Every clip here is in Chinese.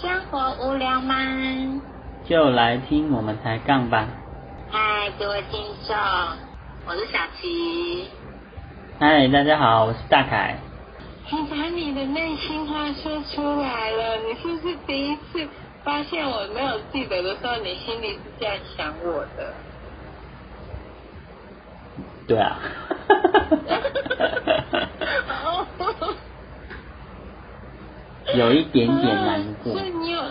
生活无聊吗？就来听我们抬杠吧。嗨，各位听众，我是小琪。嗨，大家好，我是大凯。你把你的内心话说出来了，你是不是第一次发现我没有记得的时候，你心里是这样想我的？对啊。有一点点难过。所以你有，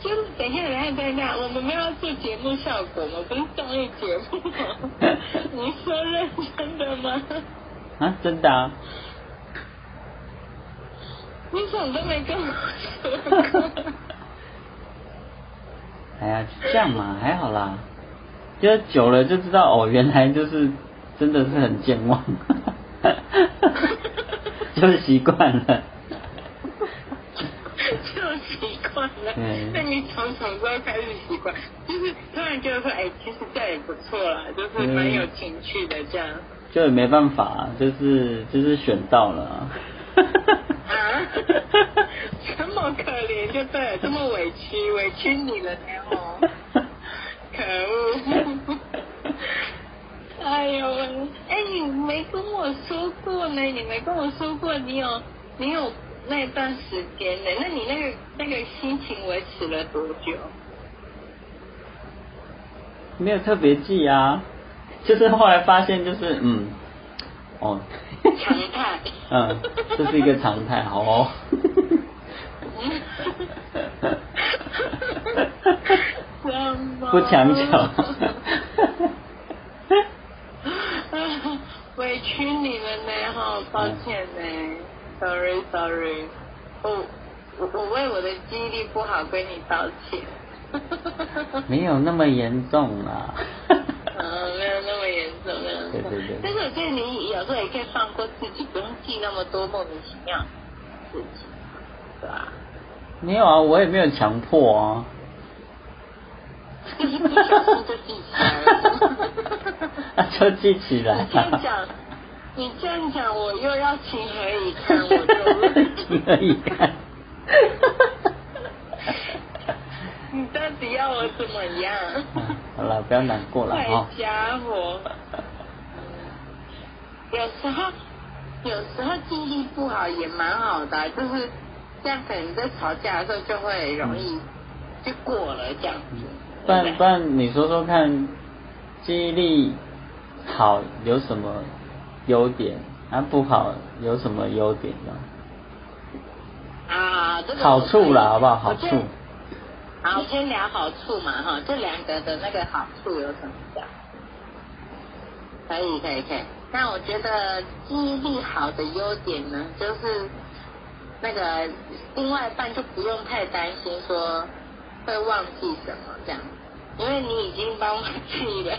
就是等一下，等一下，等一下，我们没有做节目效果吗？不是综艺节目吗？你说认真的吗？啊，真的啊。你什么都没跟我说。哎呀，这样嘛，还好啦。就是久了就知道哦，原来就是真的是很健忘，就是习惯了。就习惯了。那你从什么时候开始习惯？就是突然觉得说，哎，其实这样也不错啦，就是蛮有情趣的这样。就也没办法，就是就是选到了。啊？这么可怜就对了，这么委屈，委屈你了，天哦。可恶！哎呦喂！哎，你没跟我说过呢，你没跟我说过，你有你有。那段时间呢？那你那个那个心情维持了多久？没有特别记啊，就是后来发现就是嗯，哦，常态，嗯，这是一个常态，好哦。不强求。委屈你了呢，哈，抱歉呢。Sorry, Sorry，我我我为我的记忆力不好跟你道歉。没有那么严重啦。嗯，没有那么严重，没有那么对对对。但是我觉得你有时候也可以放过自己，不用记那么多莫名其妙的事情，对吧？没有啊，我也没有强迫啊。就是不小心就记起来就记起来。这样讲。你这样讲，我又要情何以堪？我就情何以堪？你到底要我怎么样？好了，不要难过了坏家伙！有时候，有时候记忆力不好也蛮好的，就是这样，可能在吵架的时候就会容易就过了这样子。不然不然，你说说看，记忆力好有什么？优点，啊不好有什么优点呢？啊，这个好处啦，好不好？好处。好，先聊好处嘛，哈，这两个的那个好处有什么讲？可以，可以，可以。那我觉得记忆力好的优点呢，就是那个另外一半就不用太担心说会忘记什么这样，因为你已经帮我记了。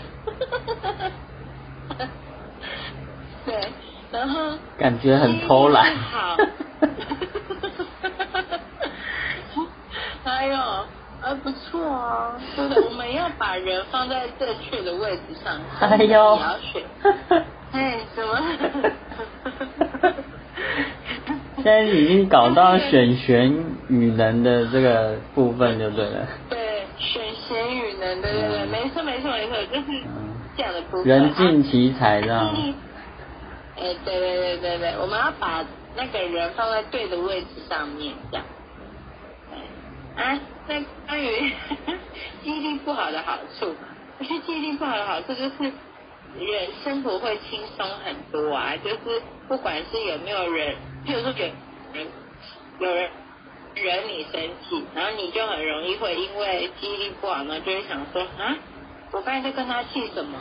对，然后感觉很偷懒。好，哎呦，还不错啊！我们要把人放在正确的位置上。哎呦，你要选。哎，什么？现在已经搞到选贤与能的这个部分就对了。对，选贤与能，对对对，没错没错没错，就是这样的部分。人尽其才，这样。哎，对对对对对，我们要把那个人放在对的位置上面，这样。啊，那关于记忆力不好的好处，我觉得记忆力不好的好处就是人生活会轻松很多啊，就是不管是有没有人，譬如说有人有人惹你生气，然后你就很容易会因为记忆力不好呢，就会想说啊。我刚才在跟他气什么？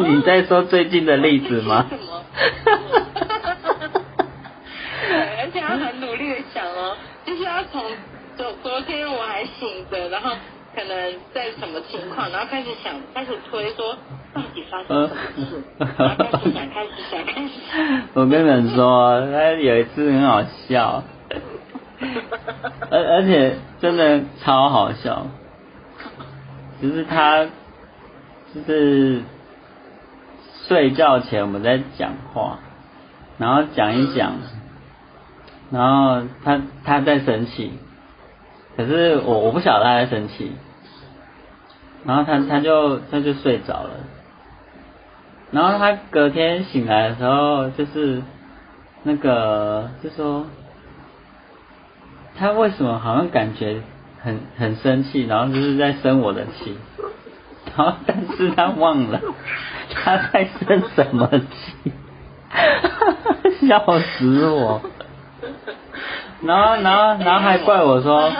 你在说最近的例子吗？什么？对，而且他很努力的想哦，就是要从昨昨天我还醒着，然后可能在什么情况，然后开始想，开始推说到底发生什么事，然后开始想，开始想，开始想。我跟你们说，他有一次很好笑，而而且真的超好笑，只是他。就是睡觉前我们在讲话，然后讲一讲，然后他他在生气，可是我我不晓得他在生气，然后他他就他就睡着了，然后他隔天醒来的时候，就是那个就说他为什么好像感觉很很生气，然后就是在生我的气，然后但是他忘了他在生什么气，笑死我。然后，然后，然后还怪我说，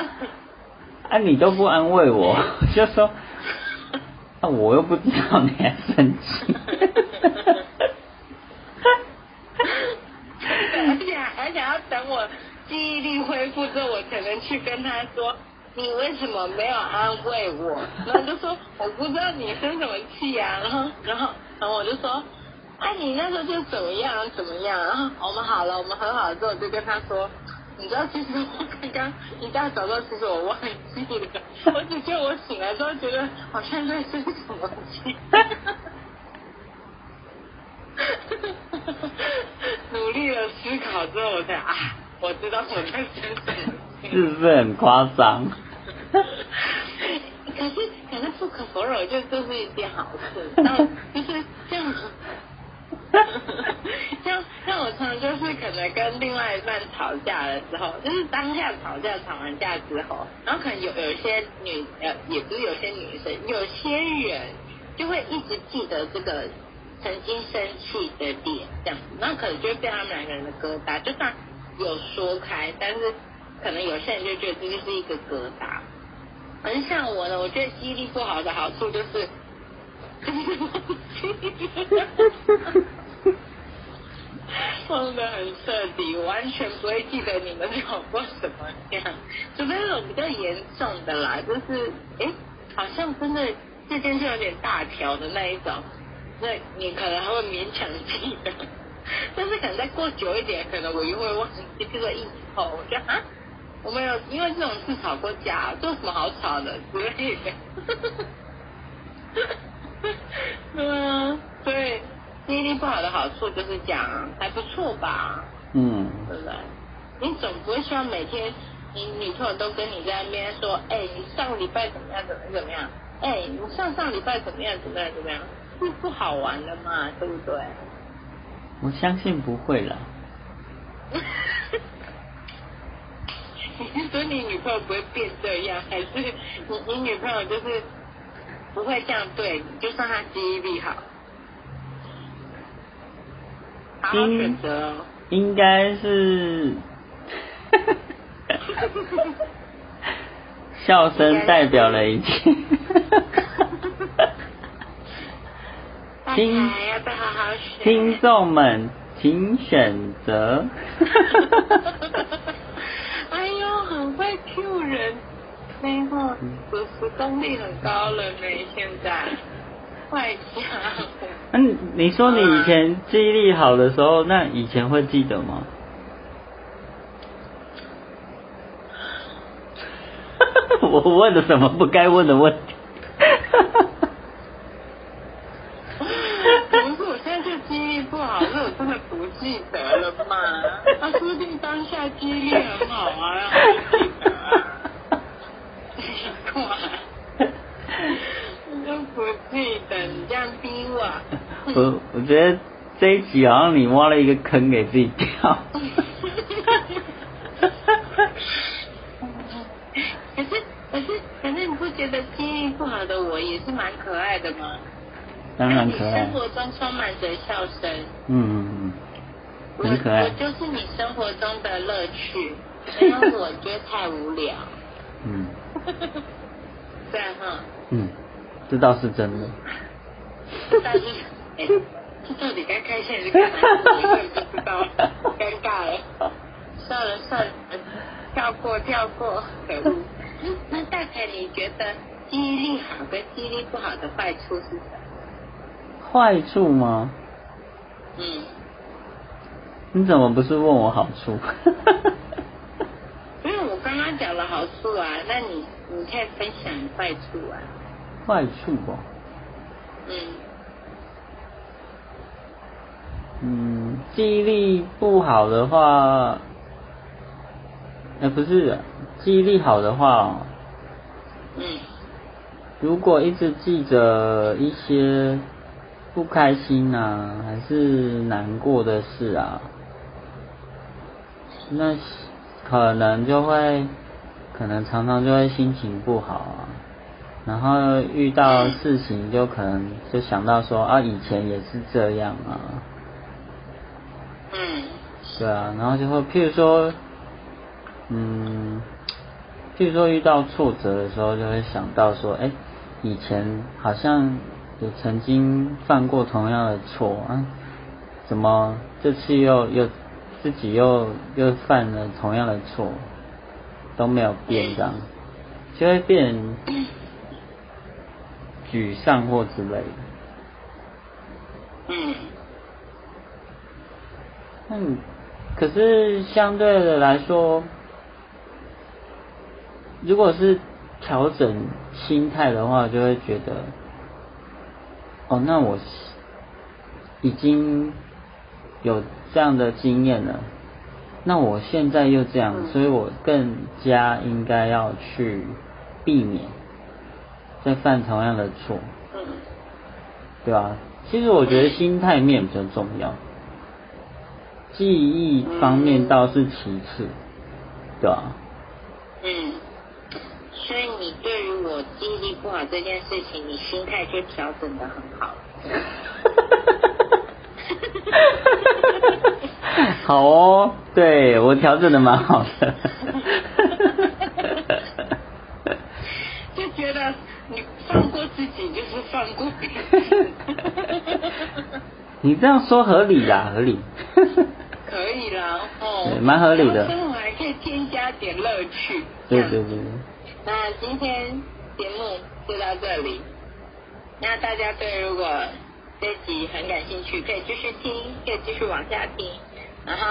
啊，你都不安慰我，就说，啊，我又不知道你还生气。而且而且要等我记忆力恢复之后，我才能去跟他说，你为什么没有安慰我？然后就说我不知道你生什么气啊。然后，然后，然后我就说，哎，你那时候就怎么样怎么样。然后我们好了，我们和好了之后，就跟他说。你知道，其实我刚刚一大早到，其实我忘记了。我只记得我醒来之后，觉得好像在生什么气。努力的思考之后，我才啊，我知道我在生什么气。是不是很夸张？可是，可是不可否认，我觉得这是一件好事。那就是这样子。像像我常常就是可能跟另外一半吵架的时候，就是当下吵架吵完架之后，然后可能有有一些女呃，也不是有些女生，有些人就会一直记得这个曾经生气的点这样子，那可能就会被他们两个人的疙瘩，就算有说开，但是可能有些人就觉得这就是一个疙瘩。很像我的，我觉得记忆力不好的好处就是。忘得很彻底，完全不会记得你们吵过什么样，除非那种比较严重的啦，就是哎，好像真的这件事有点大条的那一种，那你可能还会勉强记得，但是可能再过久一点，可能我又会忘记这个应酬，我觉得啊，我们有因为这种事吵过架，这有什么好吵的之类的。对啊，所以记忆力不好的好处就是讲还不错吧，嗯，对不对？你总不会希望每天你女朋友都跟你在那边说，哎，你上个礼拜怎么样怎么怎么样？哎，你上上礼拜怎么样怎么样怎么样？是不好玩的嘛，对不对？我相信不会了。你是说你女朋友不会变这样，还是你你女朋友就是？不会这样对你，就算他记忆力好，好好选择哦。应该是，笑声代表了一切。听？听众们，请选择。会 Q 人。那个，我我功力很高了呢，现在。坏家。嗯，你说你以前记忆力好的时候，那以前会记得吗？我问了什么不该问的问题？不是，我现在就记忆力不好，是我真的不记得了嘛？他说不定当下记忆力很好啊，让我记得啊。你都不记得，你这样逼我。我我觉得这一集好像你挖了一个坑给自己跳。可是可是可是你不觉得记忆不好的我也是蛮可爱的吗？当然可爱。生活中充满着笑声。嗯嗯嗯。很可爱。我就是你生活中的乐趣，没有我觉得太无聊。嗯。对哈。嗯，这倒是真的。但是，哎，这到底该开心还是该难过？也不知道，尴尬了。算了算了，跳过跳过，可恶。那大凯，你觉得记忆力好跟记忆力不好的坏处是什么？坏处吗？嗯。你怎么不是问我好处？因为我刚刚讲了好处啊，那你你可以分享坏处啊。坏处哦。嗯。嗯，记忆力不好的话，呃，不是，记忆力好的话，嗯，如果一直记着一些不开心啊，还是难过的事啊，那可能就会，可能常常就会心情不好啊，然后遇到事情就可能就想到说啊，以前也是这样啊，嗯，对啊，然后就会譬如说，嗯，譬如说遇到挫折的时候，就会想到说，哎，以前好像也曾经犯过同样的错啊，怎么这次又又自己又又犯了同样的错，都没有变这样，就会变沮丧或之类的。嗯，嗯，可是相对的来说，如果是调整心态的话，就会觉得，哦，那我已经有这样的经验了，那我现在又这样，所以我更加应该要去避免再犯同样的错，嗯，对吧？其实我觉得心态面比较重要。记忆方面倒是其次，对吧？嗯，所以你对于我记忆力不好这件事情，你心态就调整的很好。好哦，对我调整的蛮好的。就觉得你放过自己就是放过别人。你这样说合理啦，合理。可以啦，哦对，蛮合理的生活还可以添加点乐趣。对对对对，那今天节目就到这里。那大家对如果这集很感兴趣，可以继续听，可以继续往下听。然后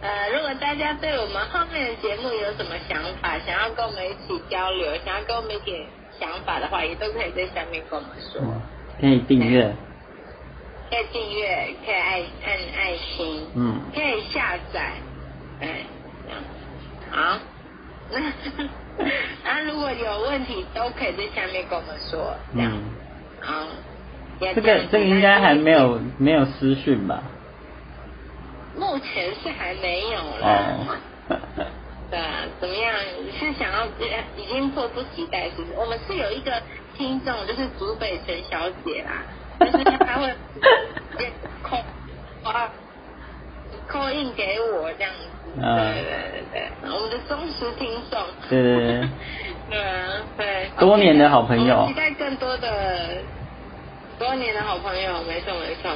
呃，如果大家对我们后面的节目有什么想法，想要跟我们一起交流，想要跟我们一点想法的话，也都可以在下面跟我们说。嗯，可以订阅，可以订阅，可以爱按爱心，嗯可以下载，哎，这样，好，那那如果有问题都可以在下面跟我们说，这样，嗯，好，要这个这个应该还没有，没有私讯吧？目前是还没有啦。哦，对啊，怎么样？是想要已经迫不及待，是不是？我们是有一个听众，就是竹北陈小姐啦，就是她会扣啊扣印给我这样子。对对对，我们的忠实听众。对对对对，对。多年的好朋友期待更多的多年的好朋友，没错没错。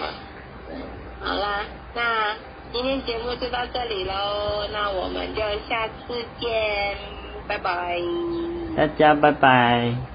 对好啦，那今天节目就到这里喽，那我们就下次见，拜拜。大家拜拜。